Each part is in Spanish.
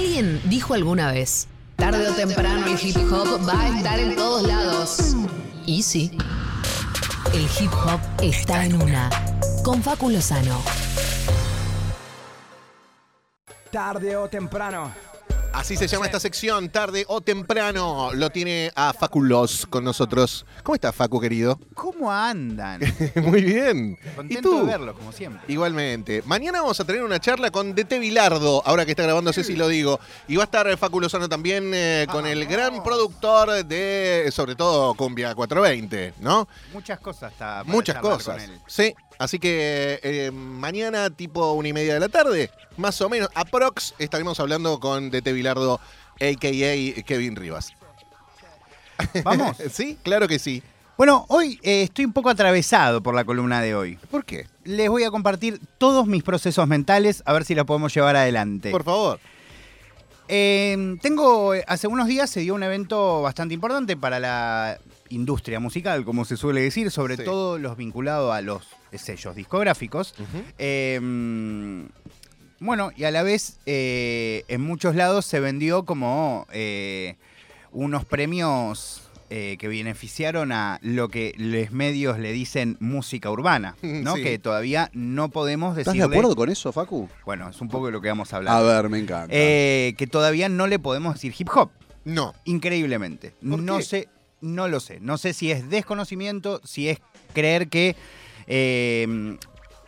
Alguien dijo alguna vez, tarde o temprano el hip hop va a estar en todos lados. Y sí, el hip hop está en una. Con Facu Lozano. Tarde o temprano. Así se llama esta sección, tarde o temprano. Lo tiene a Faculos con nosotros. ¿Cómo estás, Facu, querido? ¿Cómo andan? Muy bien. ¿Y Contento tú? de verlos, como siempre. Igualmente. Mañana vamos a tener una charla con DT Vilardo, ahora que está grabando, sé si lo digo. Y va a estar Facu Lozano también eh, con el gran productor de, sobre todo, Cumbia 420, ¿no? Muchas cosas está. para Muchas charlar cosas. con él. Sí. Así que eh, mañana, tipo una y media de la tarde, más o menos, aprox, estaremos hablando con DT Vilardo, a.k.a. Kevin Rivas. Vamos. ¿Sí? Claro que sí. Bueno, hoy eh, estoy un poco atravesado por la columna de hoy. ¿Por qué? Les voy a compartir todos mis procesos mentales, a ver si los podemos llevar adelante. Por favor. Eh, tengo, hace unos días se dio un evento bastante importante para la industria musical, como se suele decir, sobre Sí. todo los vinculados a los sellos discográficos. Eh, bueno, y a la vez eh, en muchos lados se vendió como eh, unos premios eh, que beneficiaron a lo que los medios le dicen música urbana, ¿no? Sí. Que todavía no podemos ¿Estás decirle... de acuerdo con eso, Facu? Bueno, es un poco de lo que vamos a hablar. A ver, me encanta. Eh, que todavía no le podemos decir hip hop, No. increíblemente. ¿Por No qué? sé, no lo sé. No sé si es desconocimiento, si es creer que eh,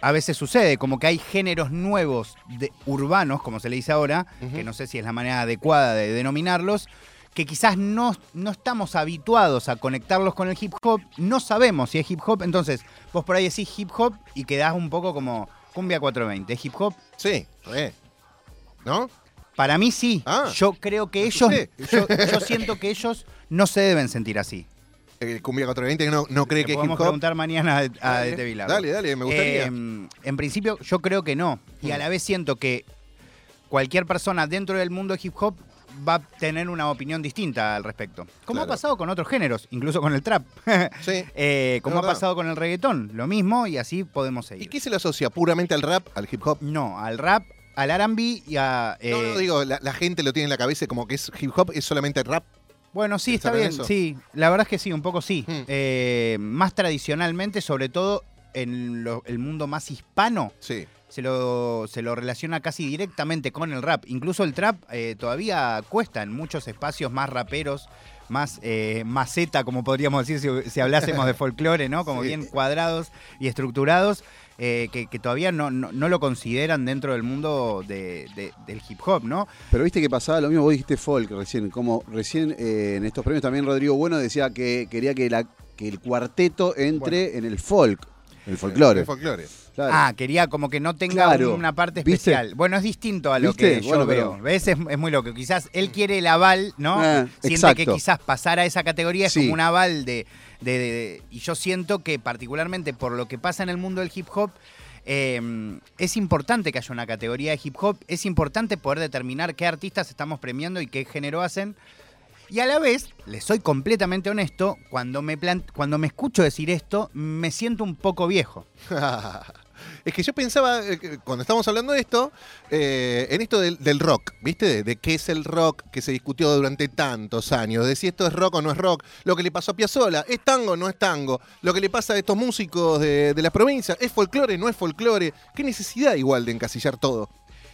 a veces sucede, como que hay géneros nuevos de, urbanos, como se le dice ahora, que no sé si es la manera adecuada de denominarlos, que quizás no, no estamos habituados a conectarlos con el hip hop, no sabemos si es hip hop, entonces vos por ahí decís hip hop y quedás un poco como cumbia 420, ¿es hip hop? Sí, re. ¿No? Para mí sí. Ah. yo creo que ellos, yo siento que ellos no se deben sentir así. Cumbia 420 no, no cree que es hip podemos hop. preguntar mañana a, a Dale, Vilar. Dale, dale, me gustaría. Eh, en principio, yo creo que no. Y a Mm. la vez siento que cualquier persona dentro del mundo hip hop va a tener una opinión distinta al respecto. Como Claro. ha pasado con otros géneros, incluso con el trap. sí. Eh, como ha pasado con el reggaetón. Lo mismo y así podemos ¿Y seguir. qué se le asocia puramente al rap, al hip hop? No, al rap, al R&B y a... no, no, eh, digo, la, la gente lo tiene en la cabeza como que es hip hop, es solamente rap. Bueno, sí, está ¿Pensar en bien. eso? Sí, la verdad es que sí, un poco sí. Hmm. Eh, más tradicionalmente, sobre todo en lo- el mundo más hispano, Sí. se lo, se lo relaciona casi directamente con el rap. Incluso el trap eh, todavía cuesta en muchos espacios más raperos, más eh, maceta, como podríamos decir si, si hablásemos de folclore, ¿no? Como Sí. bien cuadrados y estructurados, eh, que, que todavía no, no, no lo consideran dentro del mundo de- de- del hip hop, ¿no? Pero viste que pasaba lo mismo, vos dijiste folk recién, como recién eh, en estos premios también Rodrigo Bueno decía que quería que, la, que el cuarteto entre en el folk, el folclore. El folclore. Claro. Ah, quería como que no tenga Claro. una parte ¿Viste? especial. Bueno, es distinto a lo ¿Viste? que yo Bueno, veo. pero- ¿Ves? Es, es muy loco. Quizás él quiere el aval, ¿no? Ah, Siente exacto. que quizás pasar a esa categoría es Sí. como un aval de, de- de- Y yo siento que particularmente por lo que pasa en el mundo del hip hop, eh, es importante que haya una categoría de hip hop. Es importante poder determinar qué artistas estamos premiando y qué género hacen. Y a la vez, les soy completamente honesto, cuando me, cuando me escucho decir esto, me siento un poco viejo. es que yo pensaba, eh, cuando estamos hablando de esto, eh, en esto del, del rock, ¿viste? De, de qué es el rock que se discutió durante tantos años, de si esto es rock o no es rock, lo que le pasó a Piazzolla, ¿es tango o no es tango? Lo que le pasa a estos músicos de, de las provincias, ¿es folclore o no es folclore? ¿Qué necesidad igual de encasillar todo?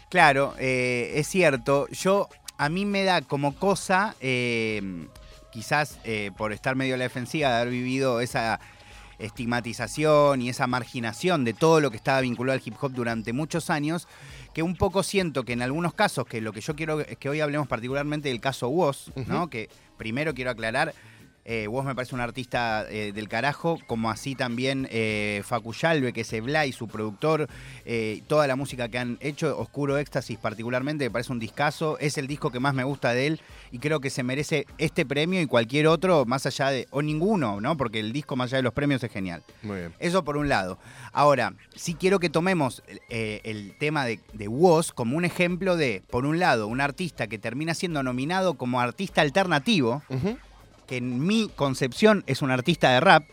Claro, eh, es cierto. Yo, a mí me da como cosa, eh, quizás eh, por estar medio a la defensiva, de haber vivido esa estigmatización y esa marginación de todo lo que estaba vinculado al hip hop durante muchos años, que un poco siento que en algunos casos, que lo que yo quiero es que hoy hablemos particularmente del caso Woz, ¿no? Que primero quiero aclarar, eh, Woz me parece un artista eh, del carajo, como así también eh, Facu Yalbe, que es Blay, su productor, eh, toda la música que han hecho, Oscuro Éxtasis particularmente, me parece un discazo, es el disco que más me gusta de él y creo que se merece este premio y cualquier otro, más allá de, o ninguno, ¿no? Porque el disco más allá de los premios es genial. Muy bien. Eso por un lado. Ahora, sí quiero que tomemos el tema de, de Woz como un ejemplo de, por un lado, un artista que termina siendo nominado como artista alternativo. Que en mi concepción es un artista de rap,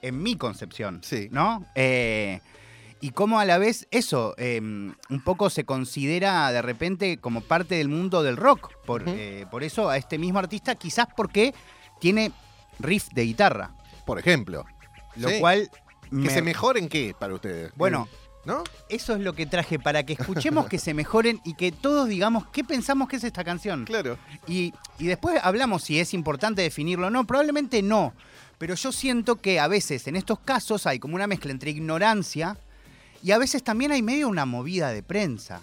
en mi concepción, Sí. ¿no? Eh, y cómo a la vez eso eh, un poco se considera de repente como parte del mundo del rock. Por, eh, por eso a este mismo artista, quizás porque tiene riff de guitarra, Por ejemplo. lo Sí. cual... ¿Que me- se mejoren qué para ustedes? Bueno, ¿No? eso es lo que traje para que escuchemos que se mejoren y que todos digamos qué pensamos que es esta canción. Claro. Y, y después hablamos si es importante definirlo o no. Probablemente no. Pero yo siento que a veces en estos casos hay como una mezcla entre ignorancia y a veces también hay medio una movida de prensa.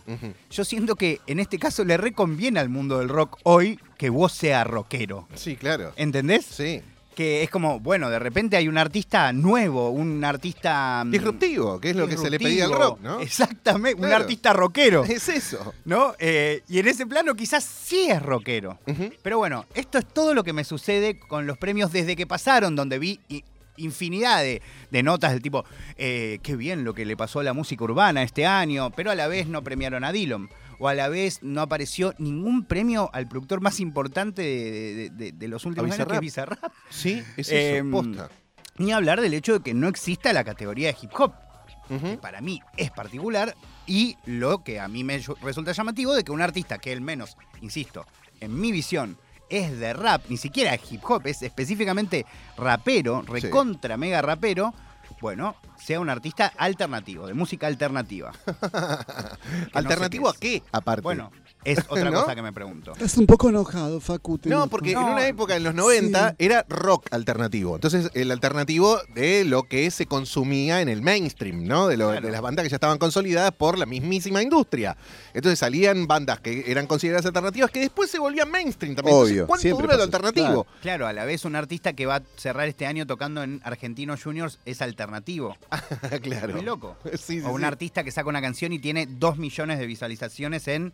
Yo siento que en este caso le reconviene al mundo del rock hoy que vos seas rockero. Sí, claro. ¿Entendés? Sí. Que es como, bueno, de repente hay un artista nuevo, un artista... mm, Disruptivo, que es lo que se le pedía al rock. ¿no? Exactamente, un artista rockero. Es eso. ¿No? Eh, y en ese plano quizás sí es rockero. Pero bueno, esto es todo lo que me sucede con los premios desde que pasaron, donde vi infinidad de, de notas del tipo, eh, qué bien lo que le pasó a la música urbana este año, pero a la vez no premiaron a Dillon. O a la vez no apareció ningún premio al productor más importante de, de- los últimos años, que es Bizarrap. Sí, es eso, Em, posta. Ni hablar del hecho de que no exista la categoría de hip hop que para mí es particular y lo que a mí me resulta llamativo de que un artista que el menos, insisto, en mi visión es de rap, ni siquiera hip hop, es específicamente rapero, recontra mega rapero, bueno, sea un artista alternativo, de música alternativa. ¿Alternativo sé a qué, aparte? Bueno, es otra ¿No? cosa que me pregunto. Estás un poco enojado, Facu. te No, noto. porque No. en una época, en los 90, Sí. era rock alternativo. Entonces, el alternativo de lo que se consumía en el mainstream, ¿no? De, lo- Claro. de las bandas que ya estaban consolidadas por la mismísima industria. Entonces salían bandas que eran consideradas alternativas que después se volvían mainstream también. Entonces, Obvio, ¿Cuánto siempre dura lo pasa alternativo? Claro, a la vez un artista que va a cerrar este año tocando en Argentinos Juniors es alternativo. claro. Muy loco. Sí, sí, o un sí. artista que saca una canción y tiene dos millones de visualizaciones en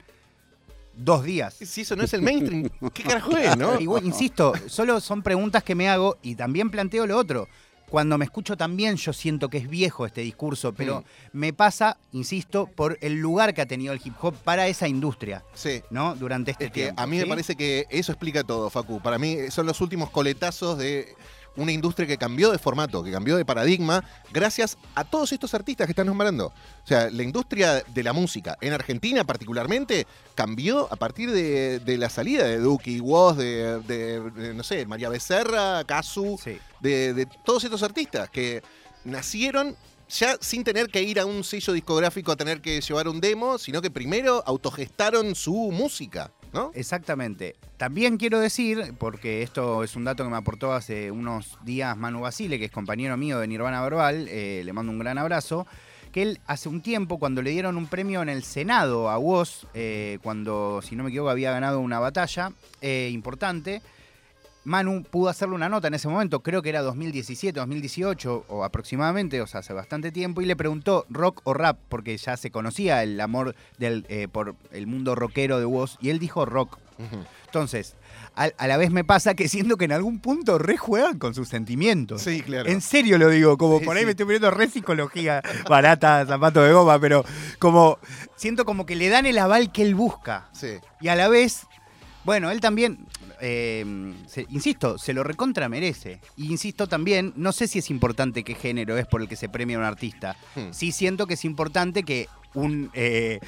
dos días. Si eso no es el mainstream, ¿qué carajo es, no? Y bueno, insisto, solo son preguntas que me hago y también planteo lo otro. Cuando me escucho también yo siento que es viejo este discurso, pero me pasa, insisto, por el lugar que ha tenido el hip hop para esa industria, Sí. ¿no? Durante este Es que tiempo. a mí me parece que eso explica todo, Facu. Para mí son los últimos coletazos de una industria que cambió de formato, que cambió de paradigma, gracias a todos estos artistas que están nombrando. O sea, la industria de la música, en Argentina particularmente, cambió a partir de, de la salida de Duki, Woz, de, de- de, no sé, María Becerra, Casu, Sí. de, de todos estos artistas que nacieron ya sin tener que ir a un sello discográfico a tener que llevar un demo, sino que primero autogestaron su música, Exactamente. También quiero decir, porque esto es un dato que me aportó hace unos días Manu Basile, que es compañero mío de Nirvana Verbal, eh, le mando un gran abrazo, que él hace un tiempo, cuando le dieron un premio en el Senado a Woz, eh, cuando, si no me equivoco, había ganado una batalla eh, importante, Manu pudo hacerle una nota en ese momento, creo que era 2017, 2018 o aproximadamente, o sea, hace bastante tiempo, y le preguntó rock o rap, porque ya se conocía el amor del, eh, por el mundo rockero de Woz, y él dijo rock. Entonces, a, a la vez me pasa que siento que en algún punto rejuegan con sus sentimientos. Sí, claro. En serio lo digo, como Sí, por ahí sí. me estoy poniendo re psicología barata, zapato de goma, pero como siento como que le dan el aval que él busca. Sí. Y a la vez, bueno, él también, eh, se- insisto, se lo recontra merece. Y insisto también, no sé si es importante qué género es por el que se premia a un artista. Hmm. Sí siento que es importante que un eh,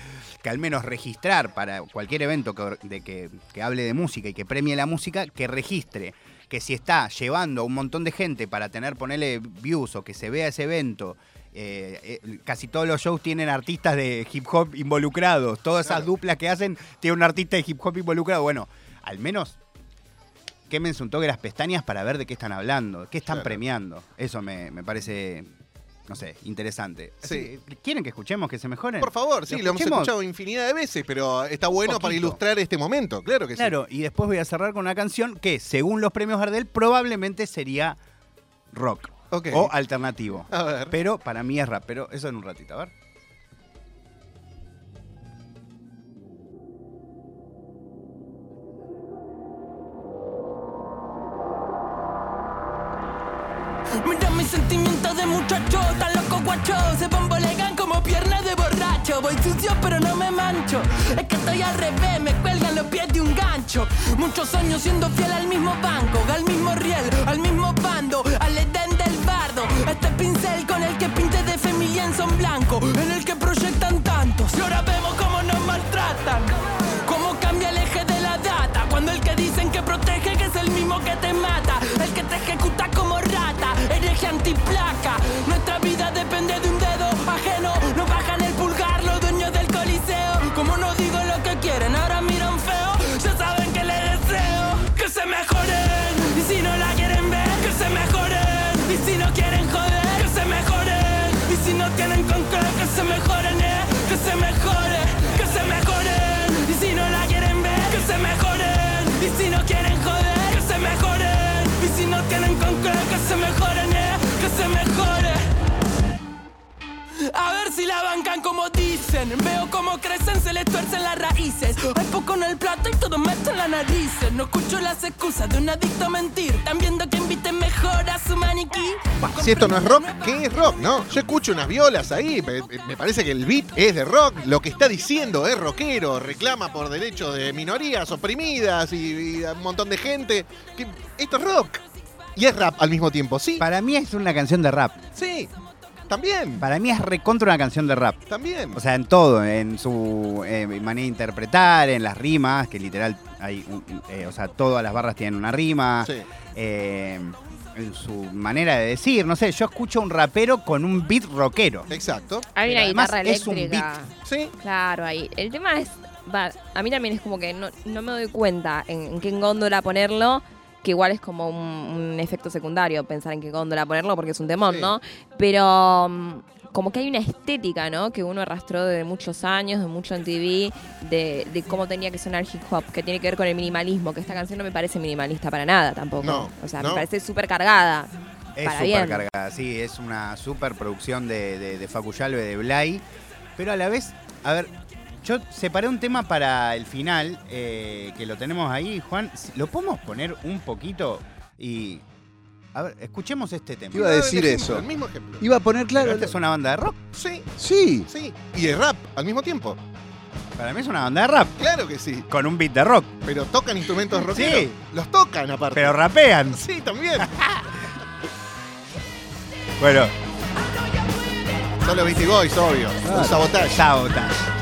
que al menos registrar para cualquier evento que, de que, que hable de música y que premie la música, que registre que si está llevando a un montón de gente para tener, ponerle views o que se vea ese evento, eh, eh, casi todos los shows tienen artistas de hip hop involucrados, todas esas Claro. duplas que hacen tienen un artista de hip hop involucrado. Bueno, al menos quémense un toque las pestañas para ver de qué están hablando, qué están Claro. premiando. Eso me, me parece, no sé, interesante. Sí. Así, ¿Quieren que escuchemos que se mejoren? Por favor, sí, lo hemos escuchado infinidad de veces, pero está bueno para ilustrar este momento, claro que sí. Claro, y después voy a cerrar con una canción que, según los premios Gardel, probablemente sería rock o alternativo. A ver. Pero para mí es rap, pero eso en un ratito, a ver. Mira mis sentimientos de muchacho, tan loco guacho. Se bambolean como piernas de borracho. Voy sucio pero no me mancho. Es que estoy al revés, me cuelgan los pies de un gancho. Muchos años siendo fiel al mismo banco, al mismo riel, al mismo bando, al edén del bardo. Este pincel con el que pinté de familia en son blanco, en el que proyectan tantos. Y ahora vemos cómo nos maltratan. Cómo cambia el eje de la data. Cuando el que dicen que protege, que es el mismo que te mata. El que te ejecuta como rata, hereje como dicen. Veo cómo crecen, se les tuercen las raíces. Hay poco en el plato y todo meto en la nariz. No escucho las excusas de un adicto a mentir. Están viendo que inviten mejor a su maniquí. Si esto no es rock, ¿qué es rock? No, yo escucho unas violas ahí, me, me parece que el beat es de rock, lo que está diciendo es rockero, reclama por derechos de minorías oprimidas y, y a un montón de gente. Que esto es rock. Y es rap al mismo tiempo, sí, Para mí es una canción de rap. sí, también, Para mí es recontra una canción de rap. también. O sea, en todo, en su eh, manera de interpretar, en las rimas, que literal hay, un- eh, o sea, todas las barras tienen una rima. Sí. eh, en su manera de decir, no sé, yo escucho un rapero con un beat rockero. Exacto, Hay una además guitarra es un eléctrica. sí. Claro, ahí. El tema es. Va, a mí también es como que no, no me doy cuenta en, en qué góndola ponerlo. Que igual es como un, un efecto secundario pensar en qué góndola ponerlo porque es un temón, Sí. ¿no? Pero mm, como que hay una estética, ¿no? Que uno arrastró de muchos años, de mucho en TV, de, de cómo tenía que sonar hip hop, que tiene que ver con el minimalismo, que esta canción no me parece minimalista para nada tampoco. No, o sea, no. me parece súper cargada. Es súper cargada, sí, es una super producción de, de, de Facu Yalve, de Blay. Pero a la vez, a ver, yo separé un tema para el final, eh, que lo tenemos ahí, Juan. ¿Lo podemos poner un poquito? Y. A ver, escuchemos este tema. Iba a decir El ejemplo, eso. El mismo ejemplo. Iba a poner Pero claro. esta es una banda de rock. Sí, Sí. sí. Y de rap al mismo tiempo. Para mí es una banda de rap. Claro que sí. Con un beat de rock. Pero tocan instrumentos rockeros. Sí. Los tocan aparte. Pero rapean. Sí, también. Bueno, Son los Beastie Boys, obvio. Un sabotaje. sabotage.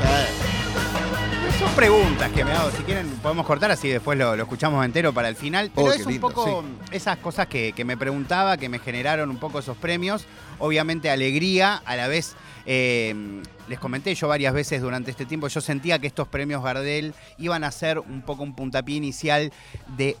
Son preguntas que me hago. Si quieren, podemos cortar así después lo, lo escuchamos entero para el final. Pero Oh, es un lindo, poco esas cosas que, que me preguntaba, que me generaron un poco esos premios. Obviamente, alegría, a la vez. eh, les comenté yo varias veces durante este tiempo, yo sentía que estos premios Gardel iban a ser un poco un puntapié inicial de,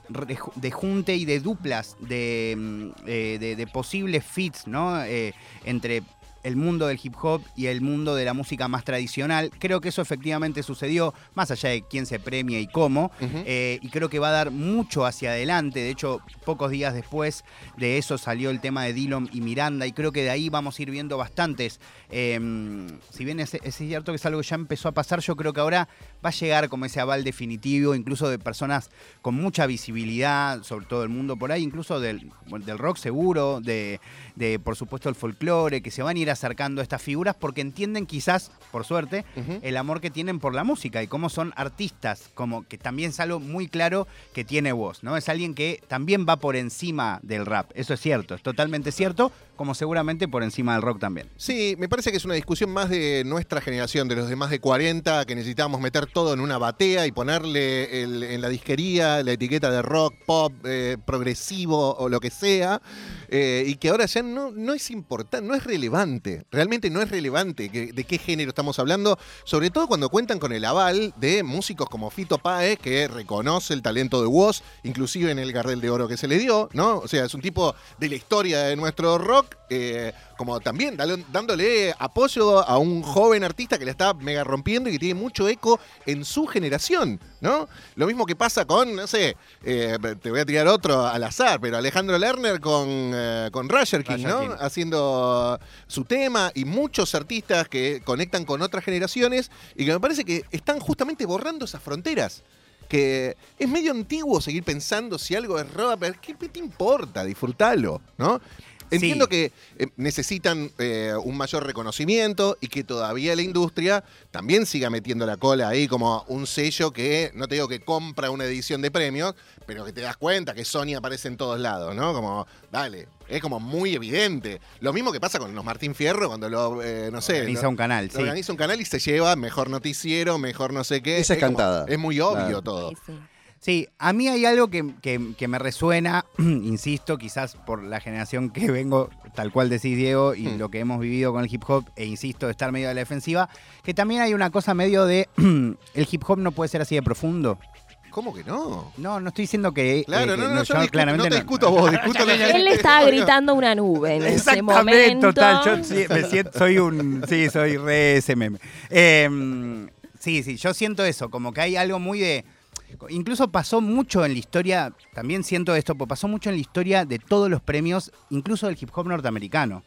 de junte y de duplas, de, mm, eh, de- de posibles fits, ¿no? Eh, entre el mundo del hip hop y el mundo de la música más tradicional. Creo que eso efectivamente sucedió, más allá de quién se premia y cómo, eh, y creo que va a dar mucho hacia adelante. De hecho, pocos días después de eso salió el tema de Dillon y Miranda, y creo que de ahí vamos a ir viendo bastantes. eh, si bien es, es cierto que es algo que ya empezó a pasar, yo creo que ahora va a llegar como ese aval definitivo, incluso de personas con mucha visibilidad sobre todo el mundo por ahí, incluso del, del rock seguro, de, de, por supuesto el folclore, que se van a ir acercando a estas figuras porque entienden quizás, por suerte, el amor que tienen por la música y cómo son artistas, como que también es algo muy claro que tiene voz, ¿no? Es alguien que también va por encima del rap, eso es cierto, es totalmente cierto, como seguramente por encima del rock también. Sí, me parece que es una discusión más de nuestra generación, de los de más de 40, que necesitamos meter todo en una batea y ponerle el- en la disquería la etiqueta de rock, pop, eh, progresivo o lo que sea, eh, y que ahora ya no, no es importante, no es relevante, realmente no es relevante de qué género estamos hablando, sobre todo cuando cuentan con el aval de músicos como Fito Páez, que reconoce el talento de Woz, inclusive en el Gardel de Oro que se le dio, ¿no? O sea, es un tipo de la historia de nuestro rock, eh, como también dándole apoyo a un joven artista que la está mega rompiendo y que tiene mucho eco en su generación, ¿no? Lo mismo que pasa con, no sé, eh, te voy a tirar otro al azar, pero Alejandro Lerner con, eh, con Roger King, Roger ¿no? King. Haciendo su tema y muchos artistas que conectan con otras generaciones y que me parece que están justamente borrando esas fronteras. Que es medio antiguo seguir pensando si algo es rock, pero ¿qué te importa? Disfrútalo, ¿no? Entiendo Sí. que eh, necesitan eh, un mayor reconocimiento y que todavía la industria también siga metiendo la cola ahí como un sello que, no te digo que compra una edición de premios, pero que te das cuenta que Sony aparece en todos lados, ¿no? Como, dale, es como muy evidente. Lo mismo que pasa con los Martín Fierro cuando lo, eh, no sé, Organiza lo- un canal, lo sí. organiza un canal y se lleva mejor noticiero, mejor no sé qué. Esa es como- cantada. es muy obvio Claro. todo. Sí, sí. Sí, a mí hay algo que, que- que me resuena, insisto, quizás por la generación que vengo, tal cual decís Diego, y Hmm. lo que hemos vivido con el hip hop, e insisto, de estar medio de la defensiva, que también hay una cosa medio de, el hip hop no puede ser así de profundo. ¿Cómo que no? No, no estoy diciendo que... Claro, eh, no, que no, yo discuto- claramente no te discuto a vos, discuto a la gente. Él le estaba gritando una nube en ese Exactamente, momento. total. Yo sí, me siento, soy un. Sí, soy re ese meme. Eh, sí, sí, yo siento eso, como que hay algo muy de. Incluso pasó mucho en la historia, también siento esto, porque pasó mucho en la historia de todos los premios, incluso del hip hop norteamericano.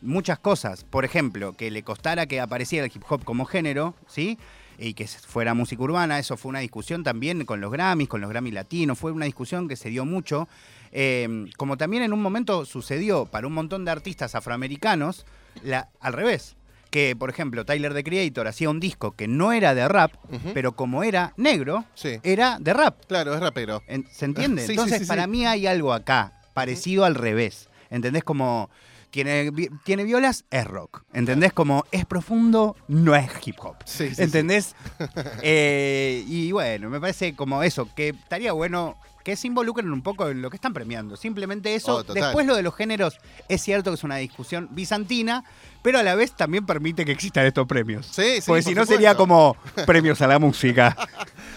Muchas cosas, por ejemplo, que le costara que apareciera el hip hop como género, ¿sí? Y que fuera música urbana, eso fue una discusión también con los Grammys, con los Grammys latinos, fue una discusión que se dio mucho. Eh, como también en un momento sucedió para un montón de artistas afroamericanos, la, al revés. Que, por ejemplo, Tyler the Creator hacía un disco que no era de rap, pero como era negro, Sí. era de rap. Claro, es rapero. En- ¿Se entiende? Sí, Entonces, sí, para mí hay algo acá, parecido al revés. ¿Entendés? Como tiene, tiene violas, es rock. ¿Entendés? Como es profundo, no es hip hop. Sí, sí, sí. ¿Entendés? Eh, y bueno, me parece como eso, que estaría bueno que se involucren un poco en lo que están premiando. Simplemente eso. Oh. Después lo de los géneros, es cierto que es una discusión bizantina, pero a la vez también permite que existan estos premios. Sí, sí, Porque por si no sería como premios a la música.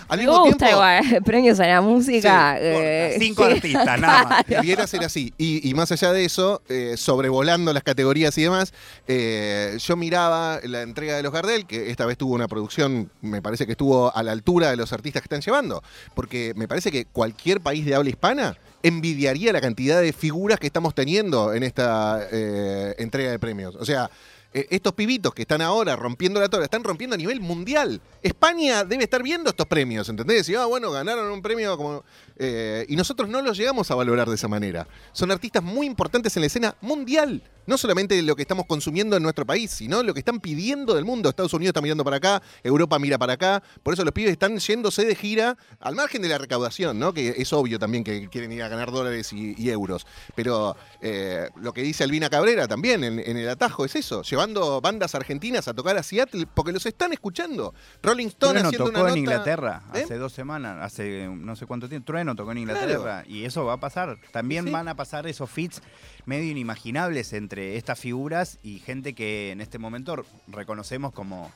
Al Me mismo gusta tiempo, igual, premios a la música. Sí, eh, Cinco sí. artistas, nada más. Debiera ser así. Y, y más allá de eso, eh, sobrevolando las categorías y demás, eh, yo miraba la entrega de los Gardel, que esta vez tuvo una producción, me parece que estuvo a la altura de los artistas que están llevando. Porque me parece que cualquier país de habla hispana envidiaría la cantidad de figuras que estamos teniendo en esta eh, entrega de premios. O sea. Eh, Estos pibitos que están ahora rompiendo la tora, están rompiendo a nivel mundial. España debe estar viendo estos premios, ¿entendés? Y, ah, bueno, ganaron un premio como... eh, y nosotros no los llegamos a valorar de esa manera. Son artistas muy importantes en la escena mundial. No solamente lo que estamos consumiendo en nuestro país, sino lo que están pidiendo del mundo. Estados Unidos está mirando para acá, Europa mira para acá. Por eso los pibes están yéndose de gira al margen de la recaudación, ¿no? Que es obvio también que quieren ir a ganar dólares y, y euros. Pero eh, lo que dice Albina Cabrera también en, en el atajo es eso, llevando bandas argentinas a tocar a Seattle porque los están escuchando. Rolling Stone Trueno haciendo tocó una en nota- Inglaterra ¿Eh? hace dos semanas, hace no sé cuánto tiempo. Trueno tocó en Inglaterra y eso va a pasar. También Sí. van a pasar esos fits medio inimaginables entre estas figuras y gente que en este momento reconocemos como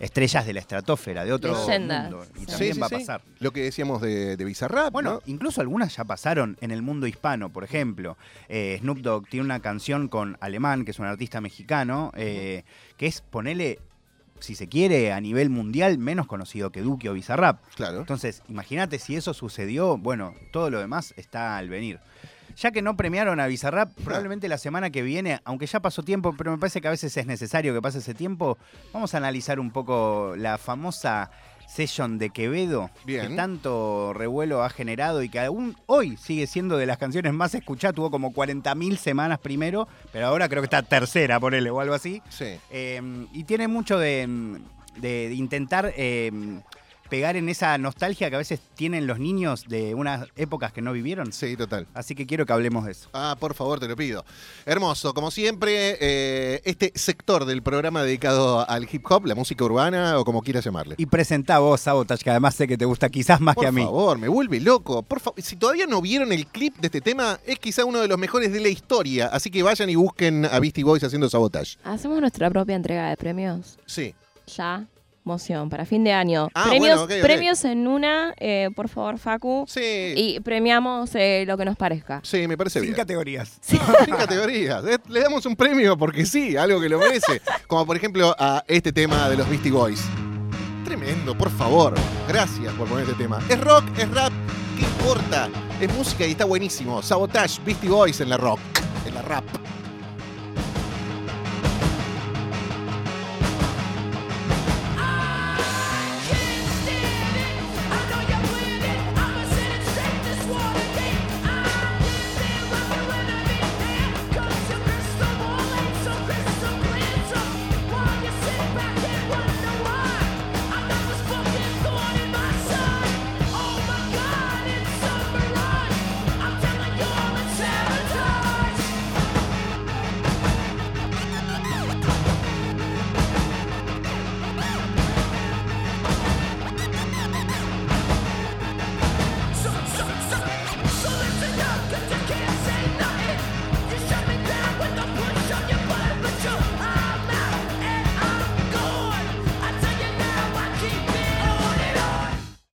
estrellas de la estratosfera, de otro Leyendas. mundo. Y Sí. también Sí, va a sí. pasar. Lo que decíamos de, de Bizarrap, Bueno, ¿no? incluso algunas ya pasaron en el mundo hispano, por ejemplo. eh, Snoop Dogg tiene una canción con Alemán, que es un artista mexicano, eh, que es, ponele, si se quiere, a nivel mundial, menos conocido que Duque o Bizarrap. Claro. Entonces, imagínate si eso sucedió, bueno, todo lo demás está al venir. Ya que no premiaron a Bizarrap, probablemente la semana que viene, aunque ya pasó tiempo, pero me parece que a veces es necesario que pase ese tiempo, vamos a analizar un poco la famosa session de Quevedo, Bien. que tanto revuelo ha generado y que aún hoy sigue siendo de las canciones más escuchadas, tuvo como 40.000 semanas primero, pero ahora creo que está tercera, ponele, o algo así. Sí. Eh, y tiene mucho de, de- de intentar eh, pegar en esa nostalgia que a veces tienen los niños de unas épocas que no vivieron. Sí, total. Así que quiero que hablemos de eso. Ah, por favor, te lo pido. Hermoso, como siempre, eh, este sector del programa dedicado al hip hop, la música urbana o como quieras llamarle. Y presenta vos, Sabotage, que además sé que te gusta quizás más por que a mí. favor, me vuelve loco. Por favor, si todavía no vieron el clip de este tema, es quizá uno de los mejores de la historia. Así que vayan y busquen a Beastie Boys haciendo sabotage. Hacemos nuestra propia entrega de premios. Sí. Ya. Moción, para fin de año. Ah, premios, bueno, premios en una, eh, por favor, Facu. Sí. Y premiamos eh, lo que nos parezca. Sí, me parece Sin bien. categorías. Sin categorías. Le damos un premio porque sí, algo que lo merece. Como por ejemplo a este tema de los Beastie Boys. Tremendo, por favor. Gracias por poner este tema. Es rock, es rap, ¿qué importa? Es música y está buenísimo. Sabotage, Beastie Boys en la rock, en la rap.